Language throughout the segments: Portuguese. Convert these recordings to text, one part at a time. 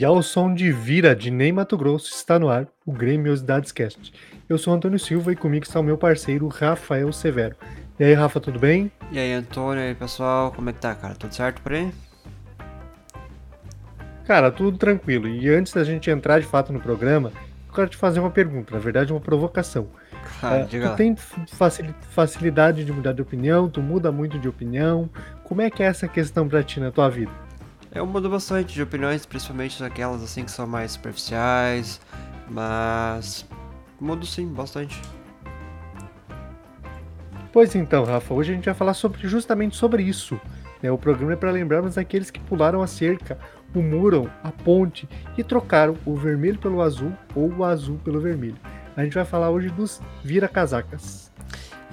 E ao som de Vira de Ney Mato Grosso está no ar o Grêmiosidades Cast. Eu sou Antônio Silva e comigo está o meu parceiro Rafael Severo. E aí, Rafa, tudo bem? E aí, Antônio, e aí, pessoal, como é que tá, cara? Tudo certo por aí? Cara, tudo tranquilo. E antes da gente entrar de fato no programa, eu quero te fazer uma pergunta, na verdade, uma provocação. Claro, É, diga tu lá. tem facili- facilidade de mudar de opinião? Tu muda muito de opinião? Como é que é essa questão pra ti na tua vida? Eu mudo bastante de opiniões, principalmente aquelas assim que são mais superficiais, mas mudo sim, bastante. Pois então, Rafa, hoje a gente vai falar sobre, justamente sobre isso. né? O programa é para lembrarmos aqueles que pularam a cerca, o muro, a ponte e trocaram o vermelho pelo azul ou o azul pelo vermelho. A gente vai falar hoje dos vira-casacas.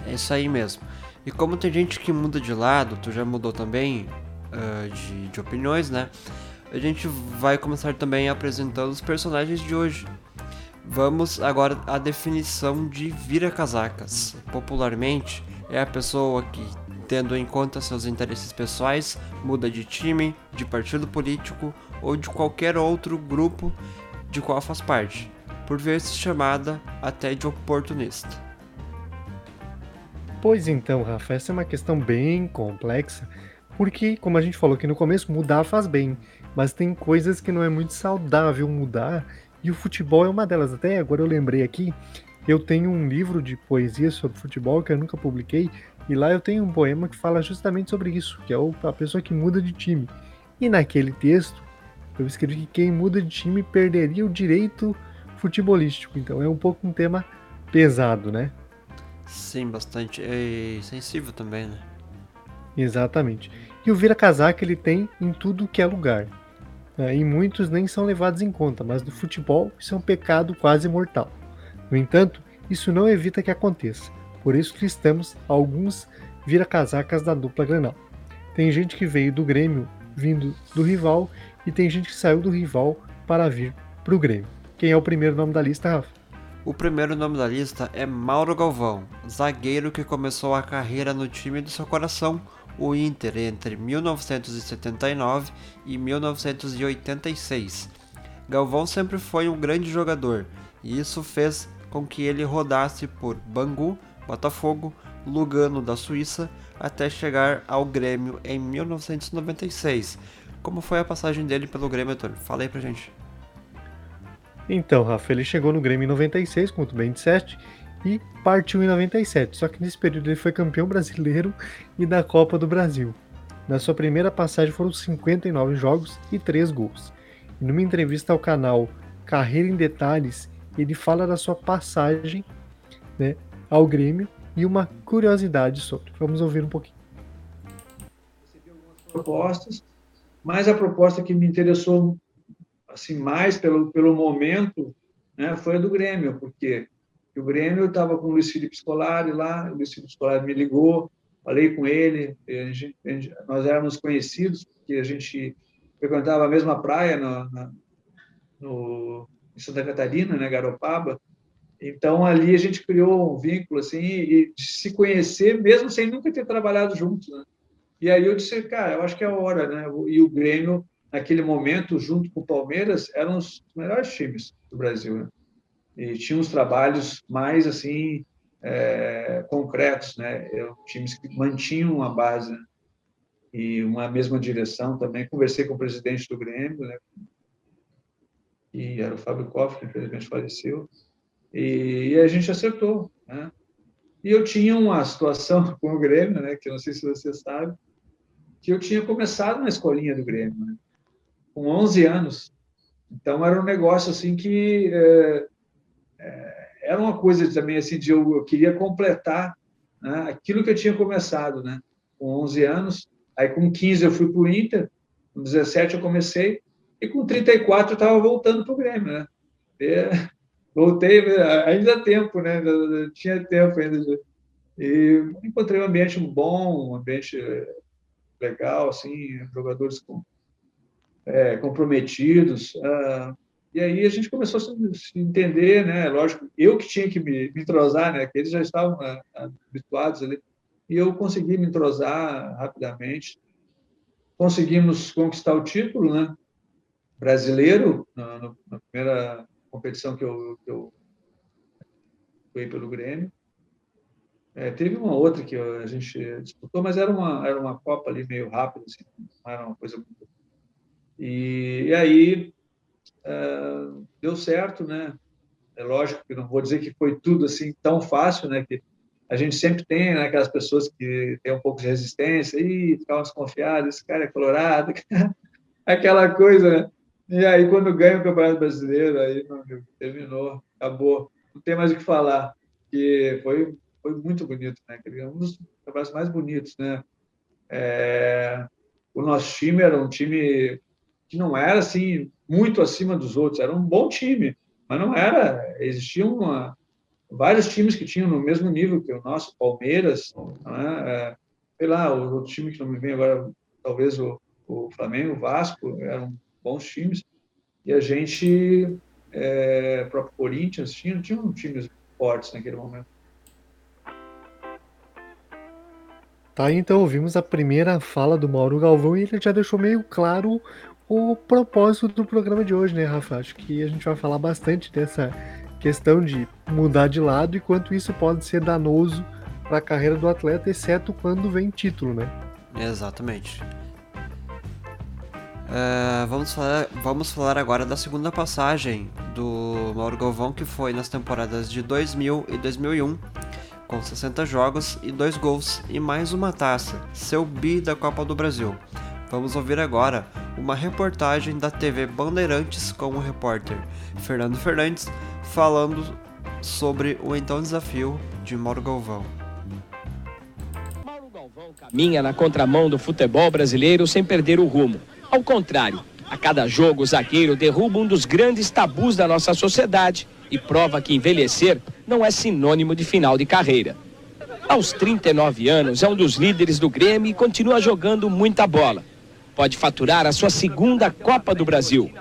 É isso aí mesmo. E como tem gente que muda de lado, tu já mudou também ah, de, de opiniões, né? A gente vai começar também apresentando os personagens de hoje. Vamos agora à definição de vira-casacas. Popularmente, é a pessoa que, tendo em conta seus interesses pessoais, muda de time, de partido político ou de qualquer outro grupo de qual faz parte, por vezes chamada até de oportunista. Pois então, Rafa, essa é uma questão bem complexa, porque, como a gente falou aqui no começo, mudar faz bem, mas tem coisas que não é muito saudável mudar, e o futebol é uma delas. Até agora eu lembrei aqui, eu tenho um livro de poesia sobre futebol que eu nunca publiquei, e lá eu tenho um poema que fala justamente sobre isso, que é a pessoa que muda de time. E naquele texto, eu escrevi que quem muda de time perderia o direito futebolístico. Então é um pouco um tema pesado, né? Sim, bastante. E sensível também, né? Exatamente. E o vira-casaca ele tem em tudo que é lugar. né? E muitos nem são levados em conta, mas no futebol isso é um pecado quase mortal. No entanto, isso não evita que aconteça. Por isso listamos alguns vira-casacas da dupla Granal. Tem gente que veio do Grêmio vindo do rival e tem gente que saiu do rival para vir para o Grêmio. Quem é o primeiro nome da lista, Rafa? O primeiro nome da lista é Mauro Galvão, zagueiro que começou a carreira no time do seu coração, o Inter, entre 1979 e 1986. Galvão sempre foi um grande jogador, e isso fez com que ele rodasse por Bangu, Botafogo, Lugano da Suíça, até chegar ao Grêmio em 1996. Como foi a passagem dele pelo Grêmio, Antônio? Fala aí pra gente. Então, Rafa, ele chegou no Grêmio em 96, como tu bem disseste, e partiu em 97. Só que nesse período ele foi campeão brasileiro e da Copa do Brasil. Na sua primeira passagem foram 59 jogos e 3 gols. E numa entrevista ao canal Carreira em Detalhes, ele fala da sua passagem né, ao Grêmio e uma curiosidade sobre. Vamos ouvir um pouquinho. propostas, mas a proposta que me interessou assim mais pelo pelo momento, né, foi a do Grêmio, porque o Grêmio estava com o Luiz Felipe Scolari lá, o Luiz Felipe Scolari me ligou, falei com ele, gente- gente- nós éramos conhecidos porque a gente frequentava a mesma praia na, no, em Santa Catarina, né, Garopaba. Então ali a gente criou um vínculo assim e se conhecer mesmo sem nunca ter trabalhado juntos, né? E aí eu disse, cara, eu acho que é a hora, né? E o Grêmio, naquele momento, junto com o Palmeiras, eram os melhores times do Brasil, né? E tinha uns trabalhos mais, assim, é, concretos, né? Eu- Times que mantinham a base e uma mesma direção também. Conversei com o presidente do Grêmio, né? E era o Fábio Koff, que infelizmente faleceu. E, e a gente acertou, né? E eu tinha uma situação com o Grêmio, né? Que eu não sei se você sabe, que eu tinha começado na escolinha do Grêmio, né? com 11 anos. Então era um negócio assim que é, era uma coisa também assim de eu, eu queria completar né, aquilo que eu tinha começado, né? Com 11 anos, aí com 15 eu fui para o Inter, com 17 eu comecei e com 34 eu estava voltando para o Grêmio, né? E, voltei, ainda dá tempo, né? Tinha tempo ainda. E encontrei um ambiente bom, um ambiente legal, assim, jogadores com, é, comprometidos. Uh, e aí a gente começou a se entender, né? Lógico, eu que tinha que me, me entrosar, né? Que eles já estavam uh, habituados ali. E eu consegui me entrosar rapidamente. Conseguimos conquistar o título, né? Brasileiro, na, na primeira competição que eu, que eu fui pelo Grêmio. É, teve uma outra que a gente disputou, mas era uma, era uma Copa ali meio rápida, assim, não era uma coisa. E, e aí é, deu certo, né? É lógico que não vou dizer que foi tudo assim tão fácil, né? Que a gente sempre tem né, aquelas pessoas que têm um pouco de resistência e ficam desconfiadas, esse cara é colorado, aquela coisa, né? E aí, quando ganha o Campeonato Brasileiro, aí terminou, acabou, não tem mais o que falar. Que foi, foi muito bonito, né? Um dos campeonatos mais bonitos, né? É, o nosso time era um time que não era assim muito acima dos outros, era um bom time, mas não era. Existiam uma, vários times que tinham no mesmo nível que o nosso, Palmeiras, né? é, sei lá, o outro time que não me vem agora, talvez o, o Flamengo, o Vasco, eram bons times, e a gente, é, próprio Corinthians, tinha, tinha um times fortes naquele momento. Tá, então ouvimos a primeira fala do Mauro Galvão e ele já deixou meio claro o propósito do programa de hoje, né, Rafa? Acho que a gente vai falar bastante dessa questão de mudar de lado e quanto isso pode ser danoso para a carreira do atleta, exceto quando vem título, né? Exatamente. Uh, vamos, falar, vamos falar agora da segunda passagem do Mauro Galvão, que foi nas temporadas de 2000 e 2001, com 60 jogos e 2 gols e mais uma taça, seu bi da Copa do Brasil. Vamos ouvir agora uma reportagem da TV Bandeirantes com o repórter Fernando Fernandes falando sobre o então desafio de Mauro Galvão. Caminha na contramão do futebol brasileiro sem perder o rumo ao contrário, a cada jogo o zagueiro derruba um dos grandes tabus da nossa sociedade e prova que envelhecer não é sinônimo de final de carreira. Aos 39 anos, é um dos líderes do Grêmio e continua jogando muita bola. Pode faturar a sua segunda Copa do Brasil.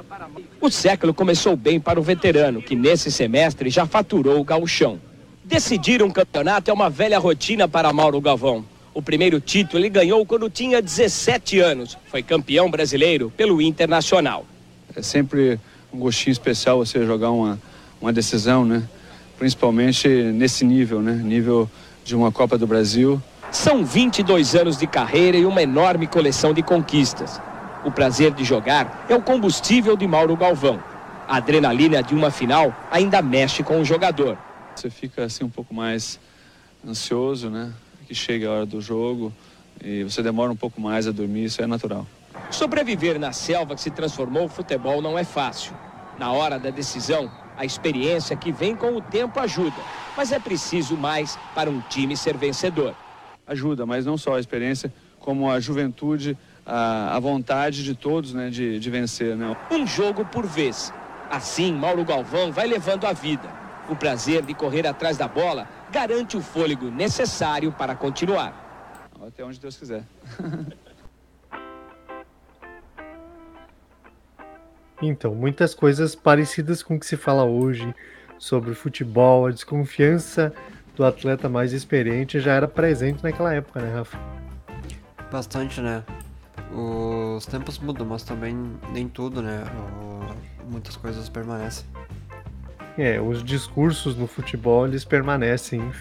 O século começou bem para o veterano, que nesse semestre já faturou o gauchão. Decidir um campeonato é uma velha rotina para Mauro Galvão. O primeiro título ele ganhou quando tinha 17 anos. Foi campeão brasileiro pelo Internacional. É sempre um gostinho especial você jogar uma, uma decisão, né? Principalmente nesse nível, né? Nível de uma Copa do Brasil. São 22 anos de carreira e uma enorme coleção de conquistas. O prazer de jogar é o combustível de Mauro Galvão. A adrenalina de uma final ainda mexe com o jogador. Você fica assim um pouco mais ansioso, né? que chega a hora do jogo e você demora um pouco mais a dormir, isso é natural. Sobreviver na selva que se transformou o futebol não é fácil. Na hora da decisão, a experiência que vem com o tempo ajuda, mas é preciso mais para um time ser vencedor. Ajuda, mas não só a experiência, como a juventude, a, a vontade de todos né, de, de vencer. Né? Um jogo por vez. Assim, Mauro Galvão vai levando a vida. O prazer de correr atrás da bola garante o fôlego necessário para continuar. Até onde Deus quiser. então, muitas coisas parecidas com o que se fala hoje sobre futebol, a desconfiança do atleta mais experiente já era presente naquela época, né, Rafa? Bastante, né? Os tempos mudam, mas também nem tudo, né? Muitas coisas permanecem. É, os discursos no futebol eles permanecem.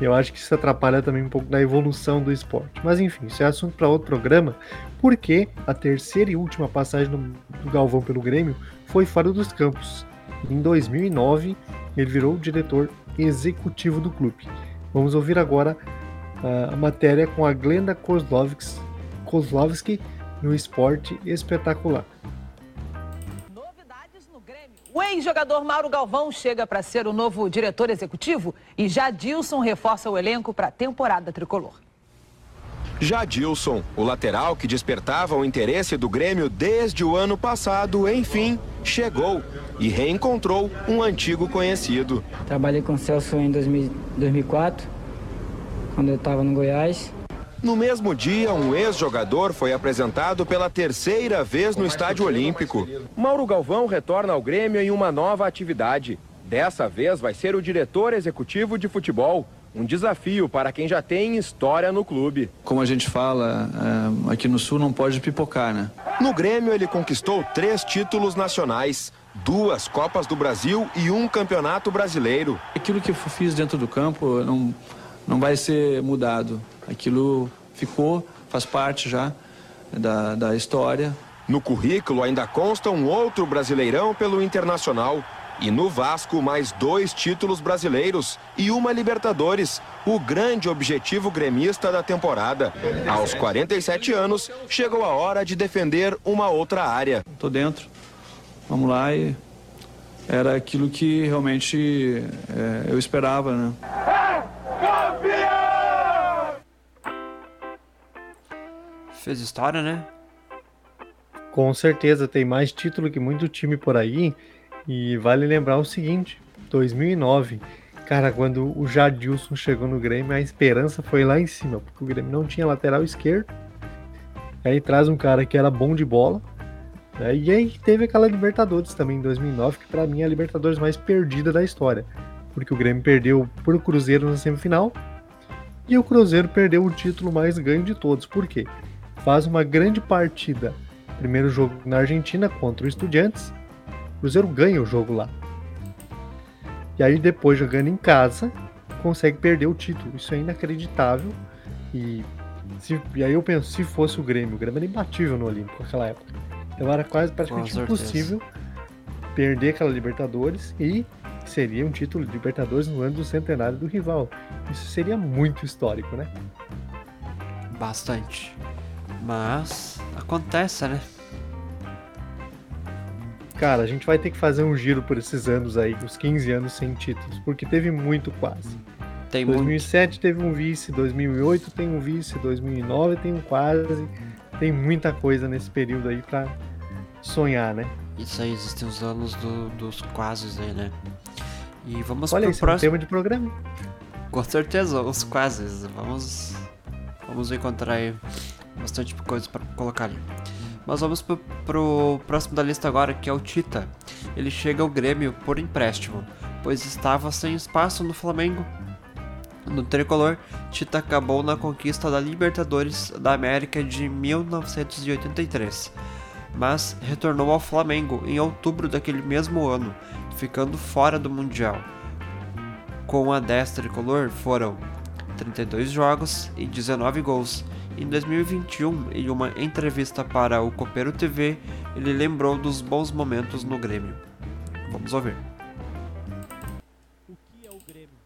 Eu acho que isso atrapalha também um pouco da evolução do esporte. Mas enfim, isso é assunto para outro programa, porque a terceira e última passagem do, Galvão pelo Grêmio foi fora dos campos. Em 2009, ele virou diretor executivo do clube. Vamos ouvir agora a matéria com a Glenda Kozlovski no Esporte Espetacular. O ex-jogador Mauro Galvão chega para ser o novo diretor executivo e Jadilson reforça o elenco para a temporada tricolor. Jadilson, o lateral que despertava o interesse do Grêmio desde o ano passado, enfim, chegou e reencontrou um antigo conhecido. Trabalhei com o Celso em 2004, quando eu estava no Goiás. No mesmo dia, um ex-jogador foi apresentado pela terceira vez no Estádio Olímpico. Mauro Galvão retorna ao Grêmio em uma nova atividade. Dessa vez vai ser o diretor executivo de futebol. Um desafio para quem já tem história no clube. Como a gente fala, é, aqui no Sul não pode pipocar, né? No Grêmio, ele conquistou três títulos nacionais, duas Copas do Brasil e um Campeonato Brasileiro. Aquilo que eu fiz dentro do campo não, não vai ser mudado. Aquilo ficou, faz parte já da, da história. No currículo ainda consta um outro brasileirão pelo Internacional. E no Vasco, mais dois títulos brasileiros e uma Libertadores, o grande objetivo gremista da temporada. Aos 47 anos, chegou a hora de defender uma outra área. Tô dentro, vamos lá e era aquilo que realmente é, eu esperava, né? Fez história, né? Com certeza tem mais título que muito time por aí. E vale lembrar o seguinte: 2009, cara, quando o Jadilson chegou no Grêmio, a esperança foi lá em cima, porque o Grêmio não tinha lateral esquerdo. Aí traz um cara que era bom de bola. Né? E aí teve aquela Libertadores também em 2009, que para mim é a Libertadores mais perdida da história. Porque o Grêmio perdeu pro Cruzeiro na semifinal e o Cruzeiro perdeu o título mais ganho de todos. Por quê? Faz uma grande partida. Primeiro jogo na Argentina contra o Estudiantes. O Cruzeiro ganha o jogo lá. E aí depois jogando em casa, consegue perder o título. Isso é inacreditável. E, se, e aí eu penso, se fosse o Grêmio, o Grêmio era imbatível no Olímpico naquela época. Então era quase praticamente impossível perder aquela Libertadores e seria um título de Libertadores no ano do centenário do rival. Isso seria muito histórico, né? Bastante. Mas acontece, né? Cara, a gente vai ter que fazer um giro por esses anos aí, os 15 anos sem títulos, porque teve muito quase. Tem 2007 muito. teve um vice, 2008 tem um vice, 2009 tem um quase. Tem muita coisa nesse período aí pra sonhar, né? Isso aí, existem os anos do, dos quases aí, né? E vamos Olha, pro esse é um próximo. tema de programa. Com certeza, os quases. Vamos, vamos encontrar aí bastante coisa para colocar ali. Mas vamos pro, pro próximo da lista agora, que é o Tita. Ele chega ao Grêmio por empréstimo, pois estava sem espaço no Flamengo. No tricolor, Tita acabou na conquista da Libertadores da América de 1983, mas retornou ao Flamengo em outubro daquele mesmo ano, ficando fora do Mundial. Com a 10 tricolor foram 32 jogos e 19 gols. Em 2021, em uma entrevista para o Copeiro TV, ele lembrou dos bons momentos no Grêmio. Vamos ouvir. O que é o Grêmio?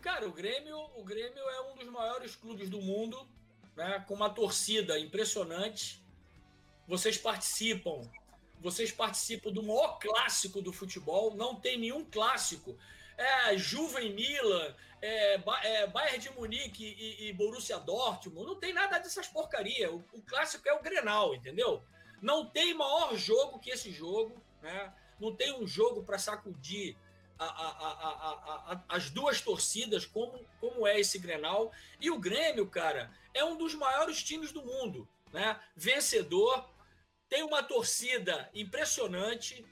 Cara, o Grêmio, o Grêmio é um dos maiores clubes do mundo, né, com uma torcida impressionante. Vocês participam, vocês participam do maior clássico do futebol, não tem nenhum clássico é Juve em Milan, é, é Bayern de Munique e, e, Borussia Dortmund. Não tem nada dessas porcaria. O, o, clássico é o Grenal, entendeu? Não tem maior jogo que esse jogo, né? Não tem um jogo para sacudir a, a, a, as duas torcidas como, como é esse Grenal. E o Grêmio, cara, é um dos maiores times do mundo, né? Vencedor, tem uma torcida impressionante.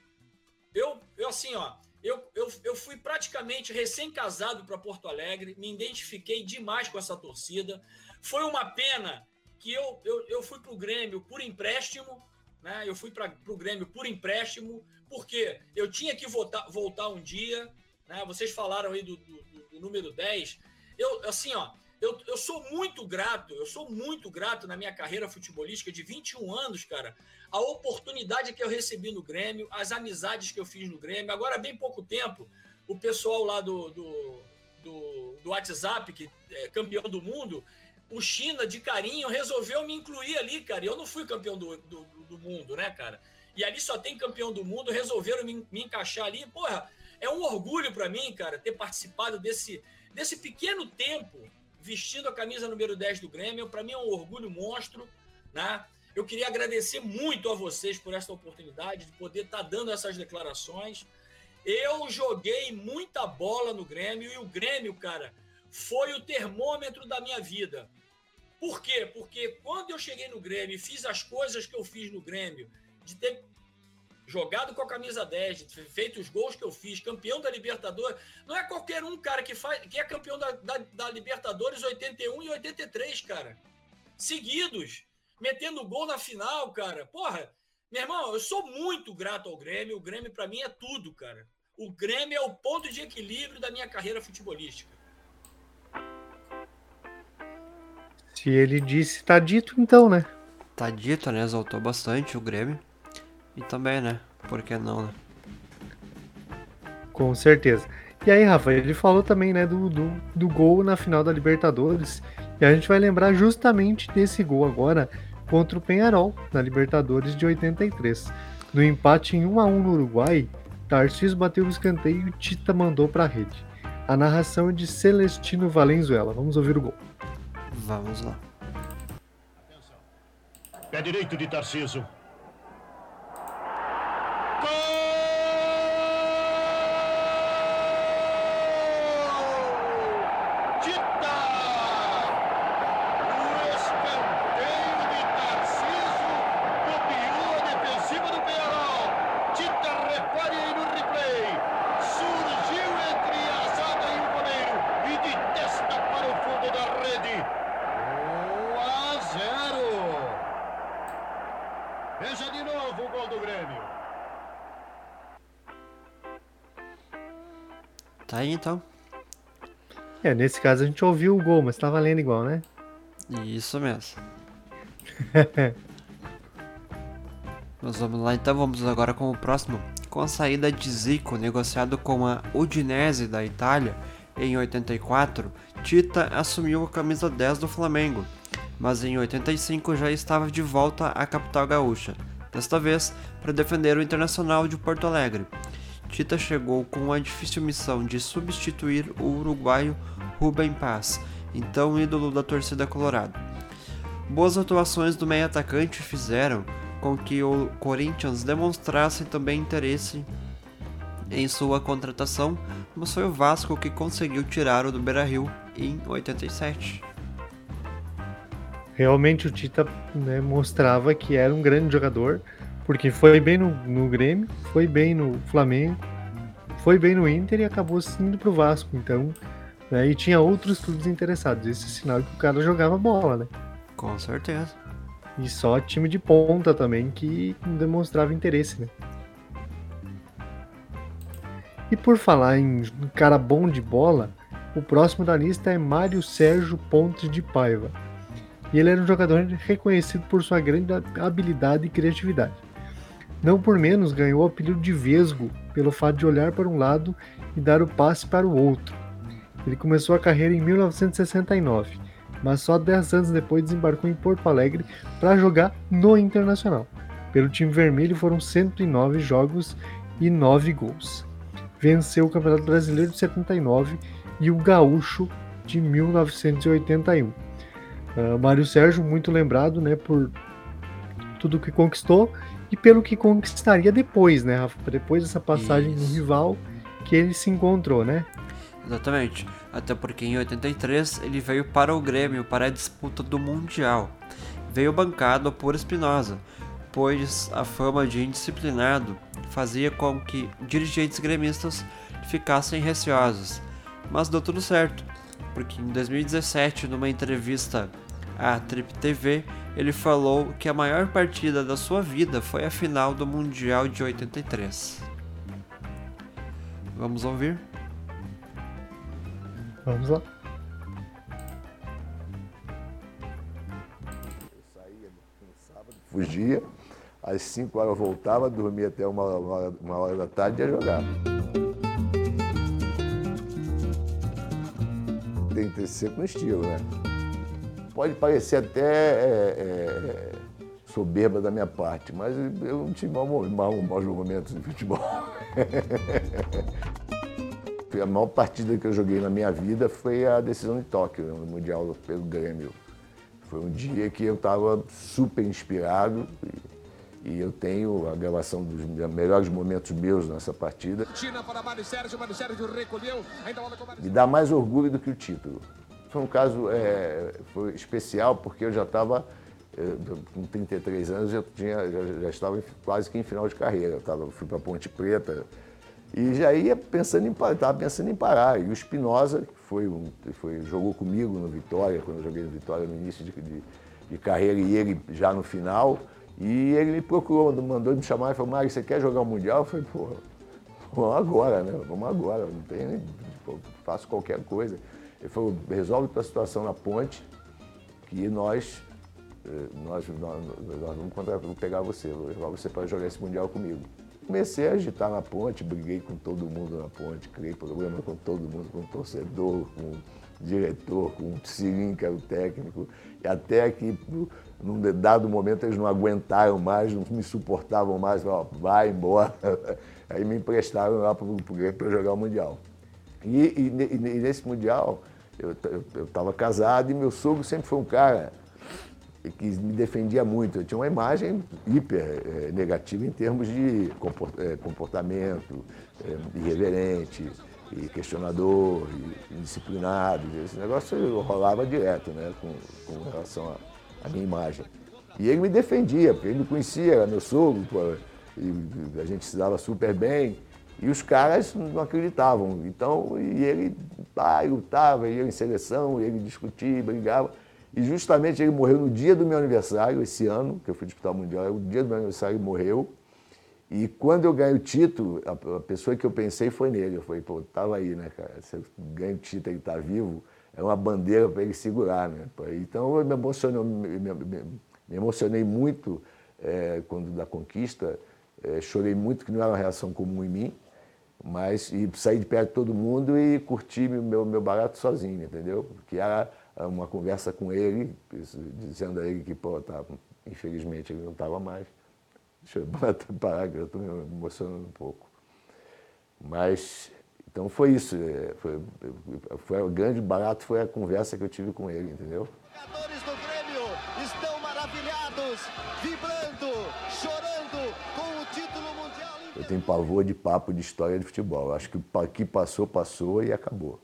Eu, eu assim, ó, eu, eu, eu fui praticamente recém-casado para Porto Alegre, me identifiquei demais com essa torcida. Foi uma pena que eu, eu, eu fui para o Grêmio por empréstimo, né? Eu fui para o Grêmio por empréstimo, porque eu tinha que voltar, voltar um dia, né? Vocês falaram aí do, do, do número 10. Eu, assim, ó, eu, eu sou muito grato, eu sou muito grato na minha carreira futebolística de 21 anos, cara, a oportunidade que eu recebi no Grêmio, as amizades que eu fiz no Grêmio. Agora, há bem pouco tempo, o pessoal lá do, do, do, do WhatsApp, que é campeão do mundo, o China, de carinho, resolveu me incluir ali, cara. Eu não fui campeão do, do, do mundo, né, cara? e ali só tem campeão do mundo, resolveram me, me encaixar ali. Porra, é um orgulho para mim, cara, ter participado desse, desse pequeno tempo vestindo a camisa número 10 do Grêmio. Para mim é um orgulho monstro, né? Eu queria agradecer muito a vocês por esta oportunidade de poder estar tá dando essas declarações. Eu joguei muita bola no Grêmio e o Grêmio, cara, foi o termômetro da minha vida. Por quê? Porque quando eu cheguei no Grêmio e fiz as coisas que eu fiz no Grêmio, de ter jogado com a camisa 10, de ter feito os gols que eu fiz, campeão da Libertadores, não é qualquer um, cara, que, faz, que é campeão da, da, da Libertadores 81 e 83, cara. Seguidos, metendo gol na final, cara. Porra, meu irmão, eu sou muito grato ao Grêmio. O Grêmio, para mim, é tudo, cara. O Grêmio é o ponto de equilíbrio da minha carreira futebolística. Se ele disse, tá dito então, né? Tá dito, né? Exaltou bastante o Grêmio. E também, né? Por que não, né? Com certeza. E aí, Rafa, ele falou também, né, do, do, do gol na final da Libertadores. E a gente vai lembrar justamente desse gol agora contra o Penharol, na Libertadores de 83. No empate em 1 a 1 no Uruguai, Tarcísio bateu o escanteio e Tita mandou para a rede. A narração é de Celestino Valenzuela. Vamos ouvir o gol. Vamos lá. Pé direito de Tarciso. É, nesse caso a gente ouviu o gol, mas tá valendo igual, né? Isso mesmo. Nós vamos lá então, vamos agora com o próximo. Com a saída de Zico, negociado com a Udinese da Itália em 84, Tita assumiu a camisa 10 do Flamengo, mas em 85 já estava de volta à capital gaúcha, desta vez para defender o Internacional de Porto Alegre. Tita chegou com a difícil missão de substituir o uruguaio Rubem Paz, então ídolo da torcida colorada. Boas atuações do meio atacante fizeram com que o Corinthians demonstrasse também interesse em sua contratação, mas foi o Vasco que conseguiu tirá-lo do Beira-Rio em 87. Realmente o Tita né, mostrava que era um grande jogador, porque foi bem no, no Grêmio, foi bem no Flamengo, foi bem no Inter e acabou indo pro Vasco. Então, né, e tinha outros clubes interessados. Esse é sinal que o cara jogava bola, né? Com certeza. E só time de ponta também que demonstrava interesse, né? E por falar em cara bom de bola, o próximo da lista é Mário Sérgio Pontes de Paiva. E ele era um jogador reconhecido por sua grande habilidade e criatividade. Não por menos ganhou o apelido de Vesgo pelo fato de olhar para um lado e dar o passe para o outro. Ele começou a carreira em 1969 mas só 10 anos depois desembarcou em Porto Alegre para jogar no Internacional. Pelo time vermelho foram 109 jogos e 9 gols. Venceu o Campeonato Brasileiro de 79 e o Gaúcho de 1981. Uh, ah, Mário Sérgio, muito lembrado né, por tudo que conquistou e pelo que conquistaria depois, né, Rafa? Depois dessa passagem Isso. no rival que ele se encontrou, né? Exatamente até porque em 83 ele veio para o Grêmio para a disputa do Mundial. Veio bancado por Espinosa, pois a fama de indisciplinado fazia com que dirigentes gremistas ficassem receosos. Mas deu tudo certo, porque em 2017, numa entrevista à Trip TV, ele falou que a maior partida da sua vida foi a final do Mundial de 83. Vamos ouvir? Vamos lá. Eu saía no sábado, fugia, às 5 horas eu voltava, dormia até uma, uma, uma hora da tarde e ia jogar. Tem que estilo, né? Pode parecer até é, é, soberba da minha parte, mas eu não tive mau, mau, maus momentos de futebol. a maior partida que eu joguei na minha vida foi a decisão de Tóquio, no Mundial pelo Grêmio. Foi um dia que eu estava super inspirado e, e, eu tenho a gravação dos melhores momentos meus nessa partida. Me dá mais orgulho do que o título. Foi um caso é, foi especial porque eu já estava com 33 anos, já, tinha, já, já, estava quase que em final de carreira. Eu tava, fui para Ponte Preta, e já ia pensando em estava pensando em parar. E o Espinosa, que foi, um, foi, jogou comigo no Vitória, quando eu joguei no Vitória no início de, de, de carreira, e ele já no final. E ele me procurou, mandou me chamar e falou, Mário, você quer jogar o Mundial? Eu falei, pô, vamos agora, né? Vamos agora, não tem, pô, faço qualquer coisa. Ele falou, resolve tua situação na ponte, que nós, eh, nós, nós, nós vamos pegar você, vou levar você para jogar esse Mundial comigo. Comecei a agitar na ponte, briguei com todo mundo na ponte, criei problema com todo mundo, com o torcedor, com o diretor, com o Sirim, que era o técnico, e até que num dado momento eles não aguentaram mais, não me suportavam mais, falaram, vai embora. Aí me emprestaram lá para jogar o Mundial. E, e, e nesse Mundial eu estava casado e meu sogro sempre foi um cara que me defendia muito. Eu tinha uma imagem hiper é, negativa em termos de eh, comportamento, é, irreverente, questionador, indisciplinado. Esse negócio rolava direto né, com, com relação à minha imagem. E ele me defendia, porque ele me conhecia, era meu sogro, pô, e a gente se dava super bem. E os caras não acreditavam. Então, e ele ah, lutava, ia em seleção, ele discutia, brigava. E justamente ele morreu no dia do meu aniversário, esse ano, que eu fui disputar o Mundial, o dia do meu aniversário ele morreu. E quando eu ganhei o título, a, pessoa que eu pensei foi nele. Eu falei, pô, tava aí, né, cara? Se eu ganho o título ele tá vivo, é uma bandeira para ele segurar, né? Então eu me emocionei, me, me, emocionei muito é, quando da conquista, é, chorei muito, que não era uma reação comum em mim, mas e saí de perto de todo mundo e curti meu, meu barato sozinho, entendeu? Que era uma conversa com ele, dizendo a ele que, pô, tá, infelizmente ele não estava mais. Deixa eu parar, que eu estou me emocionando um pouco. Mas, então foi isso. É, foi, foi o grande barato foi a conversa que eu tive com ele, entendeu? Jogadores do Grêmio estão maravilhados, vibrando, chorando com o título mundial. Eu tenho pavor de papo de história de futebol. Acho que o que passou, passou e acabou.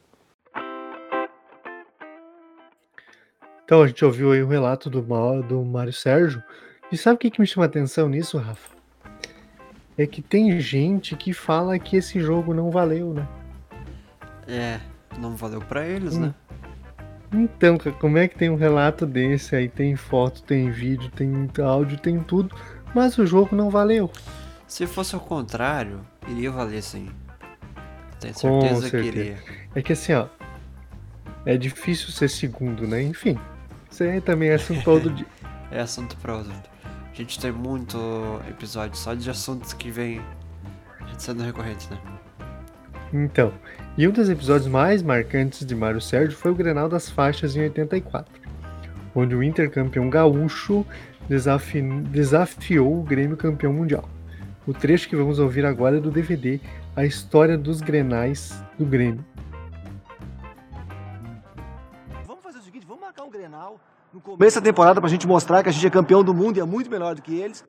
Então a gente ouviu aí o relato do, do Mário Sérgio. E sabe o que, que me chama atenção nisso, Rafa? É que tem gente que fala que esse jogo não valeu, né? É, não valeu para eles, hum. né? Então, como é que tem um relato desse aí? Tem foto, tem vídeo, tem áudio, tem tudo, mas o jogo não valeu. Se fosse o contrário, iria valer sim. Tenho certeza, certeza. que iria. É que assim, ó, é difícil ser segundo, né? Enfim, isso aí também é assunto todo dia. é assunto para outro. A gente tem muito episódio só de assuntos que vem sendo recorrentes, né? Então, e um dos episódios mais marcantes de Mário Sérgio foi o Grenal das Faixas em 84, onde o Inter campeão gaúcho desafi... desafiou o Grêmio campeão mundial. O trecho que vamos ouvir agora é do DVD A História dos Grenais do Grêmio. No começo da temporada para a gente mostrar que a gente é campeão do mundo e é muito melhor do que eles.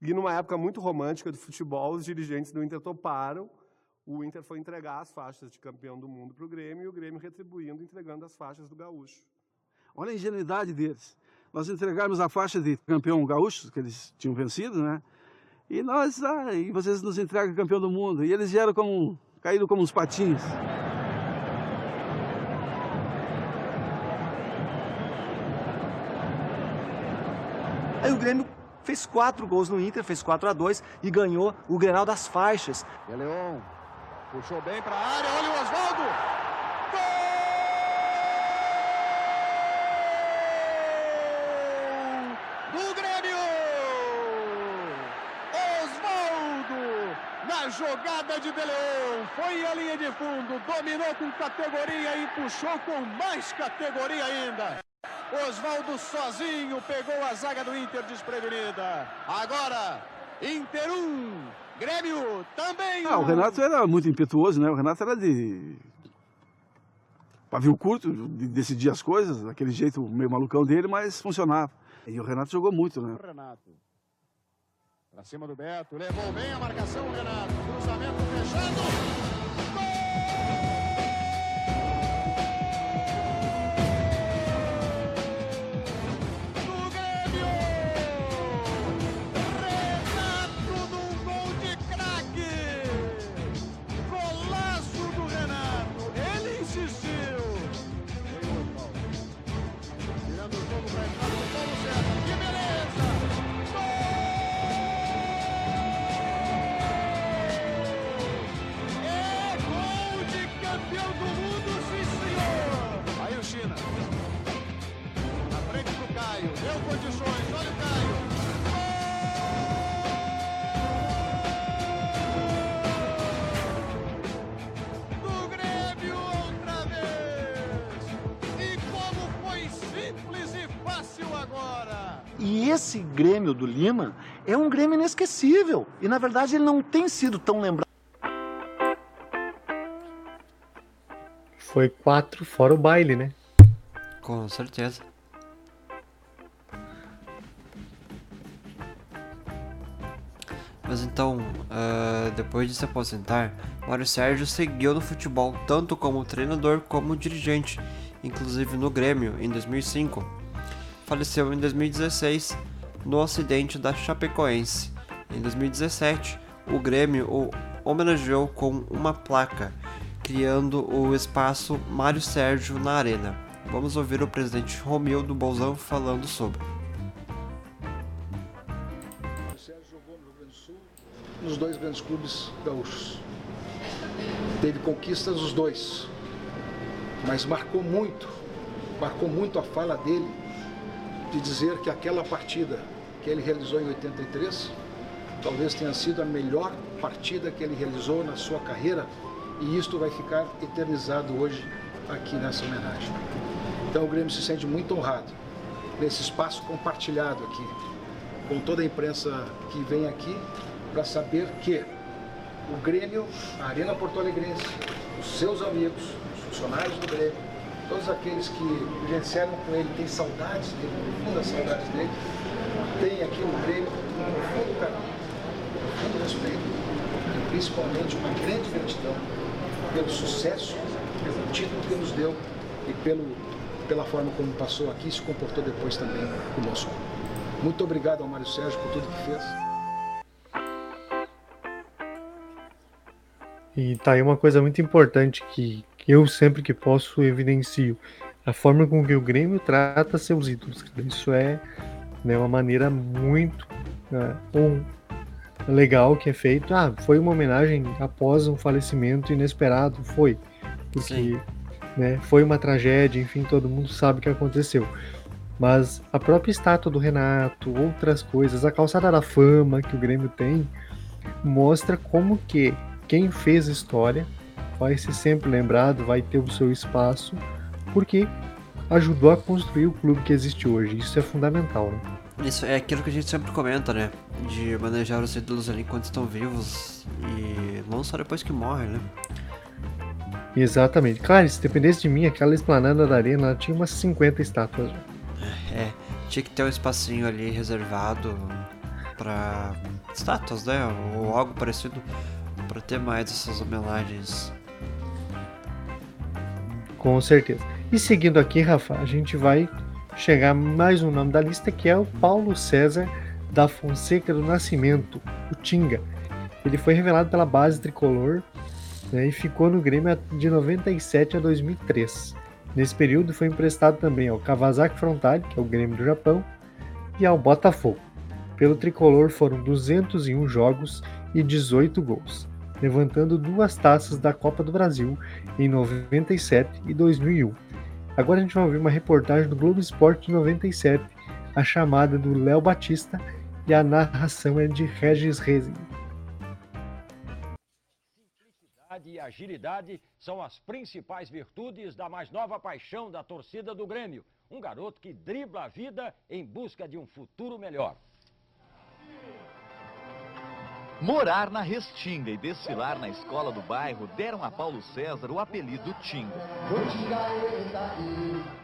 E numa época muito romântica do futebol, os dirigentes do Inter toparam. O Inter foi entregar as faixas de campeão do mundo para o Grêmio e o Grêmio retribuindo, entregando as faixas do Gaúcho. Olha a ingenuidade deles. Nós entregamos a faixa de campeão gaúcho, que eles tinham vencido, né? E nós, ah, e vocês nos entregam campeão do mundo. E eles vieram como, caíram como uns patinhos. Grêmio fez quatro gols no Inter, fez 4 a 2 e ganhou o Grenal das faixas. E Leon puxou bem para a área, olha o Oswaldo! Gol do Grêmio! Oswaldo na jogada de Deleon, foi à linha de fundo, dominou com categoria e puxou com mais categoria ainda. Oswaldo sozinho pegou a zaga do Inter desprevenida. Agora, Inter 1, Grêmio também. Ah, o Renato era muito impetuoso, né? O Renato era de pavio curto, de decidir as coisas, daquele jeito meio malucão dele, mas funcionava. E o Renato jogou muito, né? Renato. Pra cima do Beto, levou bem a marcação, Renato. Cruzamento fechado. Condições. Olha o Caio. Do Grêmio outra vez! E como foi simples e fácil agora! E esse Grêmio do Lima é um Grêmio inesquecível. E na verdade ele não tem sido tão lembrado. Foi quatro fora o baile, né? Com certeza. Mas então, ah, depois de se aposentar, Mário Sérgio seguiu no futebol tanto como treinador como dirigente, inclusive no Grêmio em 2005. Faleceu em 2016 no acidente da Chapecoense. Em 2017, o Grêmio o homenageou com uma placa, criando o espaço Mário Sérgio na Arena. Vamos ouvir o presidente Romildo Bolzão falando sobre. Nos dois grandes clubes gaúchos. Teve conquistas nos dois, mas marcou muito, marcou muito a fala dele de dizer que aquela partida que ele realizou em 83 talvez tenha sido a melhor partida que ele realizou na sua carreira e isto vai ficar eternizado hoje aqui nessa homenagem. Então o Grêmio se sente muito honrado nesse espaço compartilhado aqui com toda a imprensa que vem aqui para saber que o Grêmio, a Arena Porto Alegrense, os seus amigos, os funcionários do Grêmio, todos aqueles que vivenciaram com ele, têm saudades dele, profundas saudades dele, tem aqui no Grêmio um profundo carinho, um profundo respeito e principalmente uma grande gratidão pelo sucesso, pelo título que nos deu e pelo, pela forma como passou aqui e se comportou depois também conosco. Muito obrigado ao Mário Sérgio por tudo que fez. E tá aí uma coisa muito importante que, eu sempre que posso evidencio. A forma com que o Grêmio trata seus ídolos. Isso é né, uma maneira muito né, um, legal que é feito. Ah, foi uma homenagem após um falecimento inesperado. Foi. Porque né, foi uma tragédia, enfim, todo mundo sabe o que aconteceu. Mas a própria estátua do Renato, outras coisas, a calçada da fama que o Grêmio tem, mostra como que quem fez história vai ser sempre lembrado, vai ter o seu espaço, porque ajudou a construir o clube que existe hoje. Isso é fundamental. Né? Isso é aquilo que a gente sempre comenta, né? De manejar os ídolos ali enquanto estão vivos e não só depois que morrem, né? Exatamente. Claro, se dependesse de mim, aquela esplanada da arena tinha umas 50 estátuas. É, tinha que ter um espacinho ali reservado para estátuas, né? Ou algo parecido para ter mais essas homenagens. Com certeza. E seguindo aqui, Rafa, a gente vai chegar mais um nome da lista que é o Paulo César da Fonseca do Nascimento, o Tinga. Ele foi revelado pela base tricolor né, e ficou no Grêmio de 97 a 2003. Nesse período foi emprestado também ao Kawasaki Frontale, que é o Grêmio do Japão, e ao Botafogo. Pelo tricolor foram 201 jogos e 18 gols, levantando duas taças da Copa do Brasil em 97 e 2001. Agora a gente vai ouvir uma reportagem do Globo Esporte de 97, a chamada do Léo Batista e a narração é de Regis Rezing. e agilidade são as principais virtudes da mais nova paixão da torcida do Grêmio. Um garoto que dribla a vida em busca de um futuro melhor. Morar na Restinga e desfilar na escola do bairro deram a Paulo César o apelido Tinga,